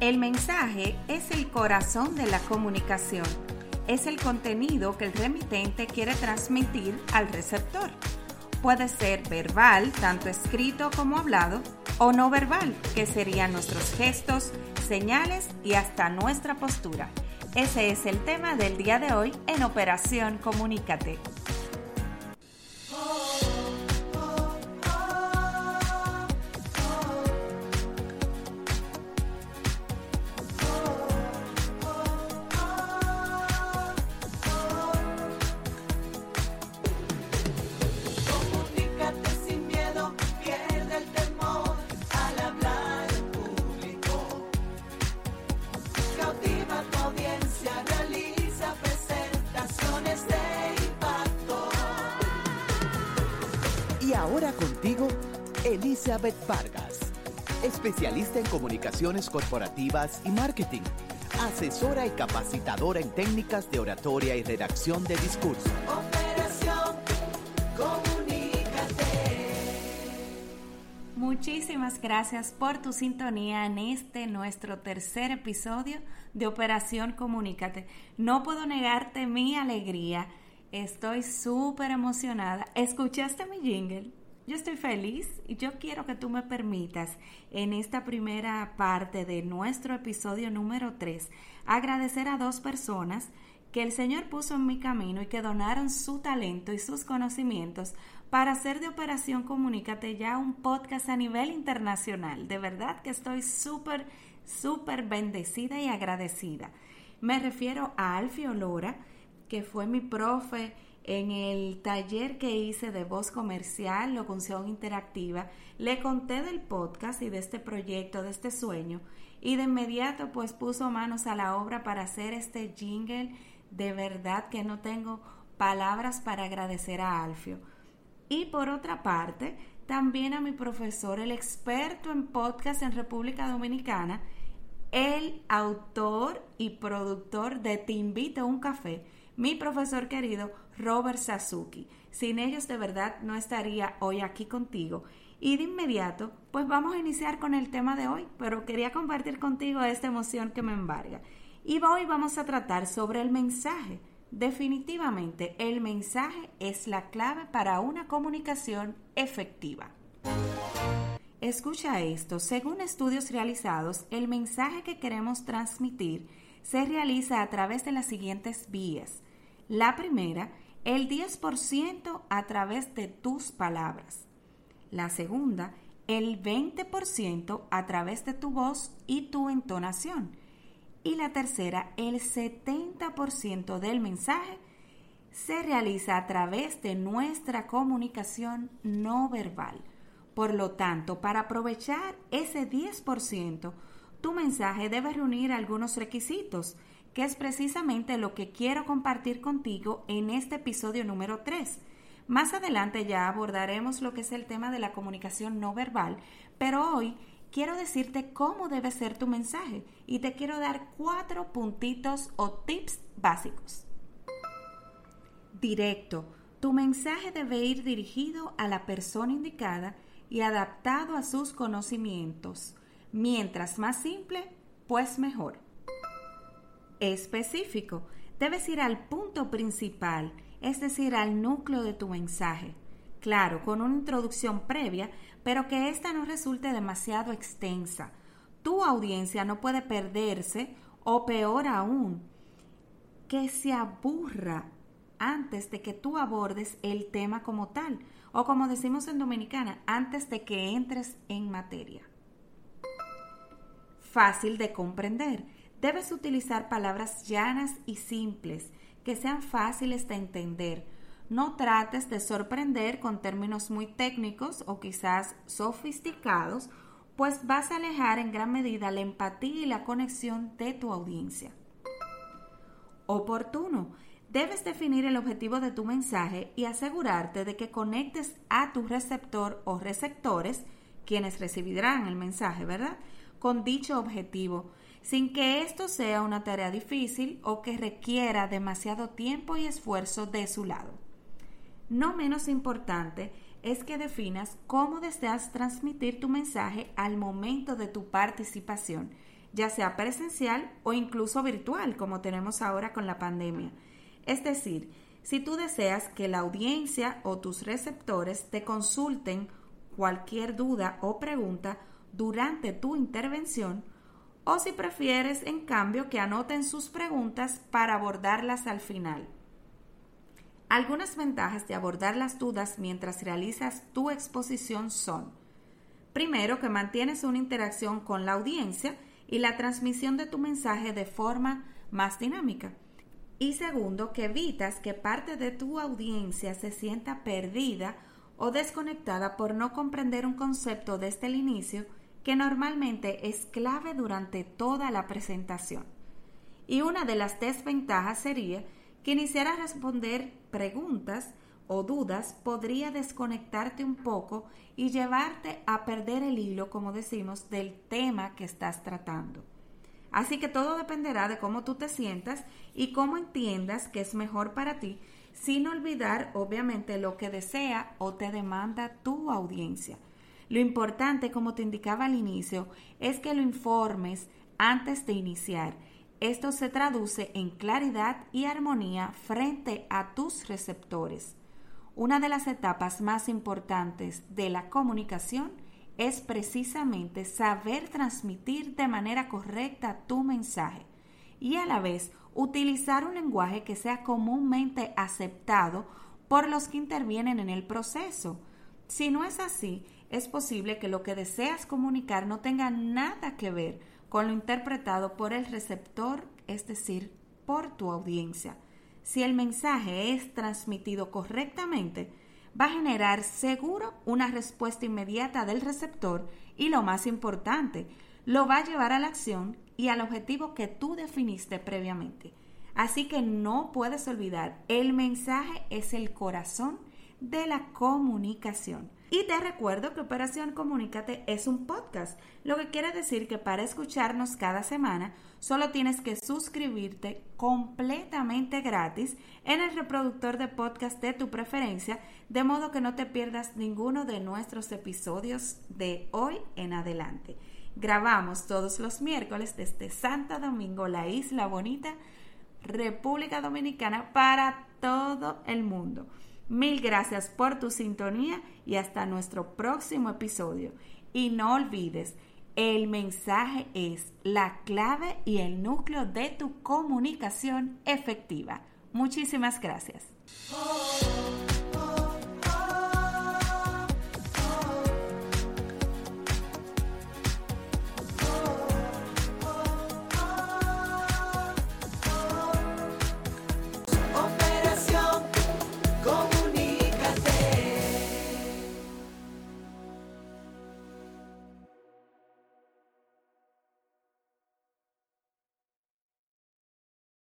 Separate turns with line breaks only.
El mensaje es el corazón de la comunicación. Es el contenido que el remitente quiere transmitir al receptor. Puede ser verbal, tanto escrito como hablado, o no verbal, que serían nuestros gestos, señales y hasta nuestra postura. Ese es el tema del día de hoy en Operación Comunícate.
Elizabeth Vargas, especialista en comunicaciones corporativas y marketing, asesora y capacitadora en técnicas de oratoria y redacción de discurso. Operación
Comunícate. Muchísimas gracias por tu sintonía en este nuestro tercer episodio de Operación Comunícate. No puedo negarte mi alegría. Estoy súper emocionada. ¿Escuchaste mi jingle? Yo estoy feliz y yo quiero que tú me permitas en esta primera parte de nuestro episodio número 3 agradecer a dos personas que el Señor puso en mi camino y que donaron su talento y sus conocimientos para hacer de Operación Comunícate ya un podcast a nivel internacional. De verdad que estoy súper, súper bendecida y agradecida. Me refiero a Alfio Lora, que fue mi profe en el taller que hice de voz comercial, locución interactiva, le conté del podcast y de este proyecto, de este sueño, y de inmediato pues puso manos a la obra para hacer este jingle. De verdad que no tengo palabras para agradecer a Alfio. Y por otra parte, también a mi profesor, el experto en podcast en República Dominicana, el autor y productor de Te invito a un café, mi profesor querido Robert Sasuki. Sin ellos de verdad no estaría hoy aquí contigo. Y de inmediato, pues vamos a iniciar con el tema de hoy, pero quería compartir contigo esta emoción que me embarga. Y hoy vamos a tratar sobre el mensaje. Definitivamente, el mensaje es la clave para una comunicación efectiva. Escucha esto, según estudios realizados, el mensaje que queremos transmitir se realiza a través de las siguientes vías. La primera el 10% a través de tus palabras. La segunda, el 20% a través de tu voz y tu entonación. Y la tercera, el 70% del mensaje se realiza a través de nuestra comunicación no verbal. Por lo tanto, para aprovechar ese 10%, tu mensaje debe reunir algunos requisitos que es precisamente lo que quiero compartir contigo en este episodio número 3. Más adelante ya abordaremos lo que es el tema de la comunicación no verbal, pero hoy quiero decirte cómo debe ser tu mensaje y te quiero dar cuatro puntitos o tips básicos. Directo. Tu mensaje debe ir dirigido a la persona indicada y adaptado a sus conocimientos. Mientras más simple, pues mejor específico. Debes ir al punto principal, es decir, al núcleo de tu mensaje. Claro, con una introducción previa, pero que ésta no resulte demasiado extensa. Tu audiencia no puede perderse o peor aún, que se aburra antes de que tú abordes el tema como tal, o como decimos en Dominicana, antes de que entres en materia. Fácil de comprender Debes utilizar palabras llanas y simples que sean fáciles de entender. No trates de sorprender con términos muy técnicos o quizás sofisticados, pues vas a alejar en gran medida la empatía y la conexión de tu audiencia. Oportuno. Debes definir el objetivo de tu mensaje y asegurarte de que conectes a tu receptor o receptores, quienes recibirán el mensaje, ¿verdad? Con dicho objetivo sin que esto sea una tarea difícil o que requiera demasiado tiempo y esfuerzo de su lado. No menos importante es que definas cómo deseas transmitir tu mensaje al momento de tu participación, ya sea presencial o incluso virtual, como tenemos ahora con la pandemia. Es decir, si tú deseas que la audiencia o tus receptores te consulten cualquier duda o pregunta durante tu intervención, o si prefieres, en cambio, que anoten sus preguntas para abordarlas al final. Algunas ventajas de abordar las dudas mientras realizas tu exposición son, primero, que mantienes una interacción con la audiencia y la transmisión de tu mensaje de forma más dinámica. Y segundo, que evitas que parte de tu audiencia se sienta perdida o desconectada por no comprender un concepto desde el inicio que normalmente es clave durante toda la presentación. Y una de las desventajas sería que iniciar a responder preguntas o dudas podría desconectarte un poco y llevarte a perder el hilo, como decimos, del tema que estás tratando. Así que todo dependerá de cómo tú te sientas y cómo entiendas que es mejor para ti, sin olvidar obviamente lo que desea o te demanda tu audiencia. Lo importante, como te indicaba al inicio, es que lo informes antes de iniciar. Esto se traduce en claridad y armonía frente a tus receptores. Una de las etapas más importantes de la comunicación es precisamente saber transmitir de manera correcta tu mensaje y a la vez utilizar un lenguaje que sea comúnmente aceptado por los que intervienen en el proceso. Si no es así, es posible que lo que deseas comunicar no tenga nada que ver con lo interpretado por el receptor, es decir, por tu audiencia. Si el mensaje es transmitido correctamente, va a generar seguro una respuesta inmediata del receptor y lo más importante, lo va a llevar a la acción y al objetivo que tú definiste previamente. Así que no puedes olvidar, el mensaje es el corazón de la comunicación. Y te recuerdo que Operación Comunícate es un podcast, lo que quiere decir que para escucharnos cada semana solo tienes que suscribirte completamente gratis en el reproductor de podcast de tu preferencia, de modo que no te pierdas ninguno de nuestros episodios de hoy en adelante. Grabamos todos los miércoles desde Santa Domingo, la isla bonita, República Dominicana, para todo el mundo. Mil gracias por tu sintonía y hasta nuestro próximo episodio. Y no olvides, el mensaje es la clave y el núcleo de tu comunicación efectiva. Muchísimas gracias.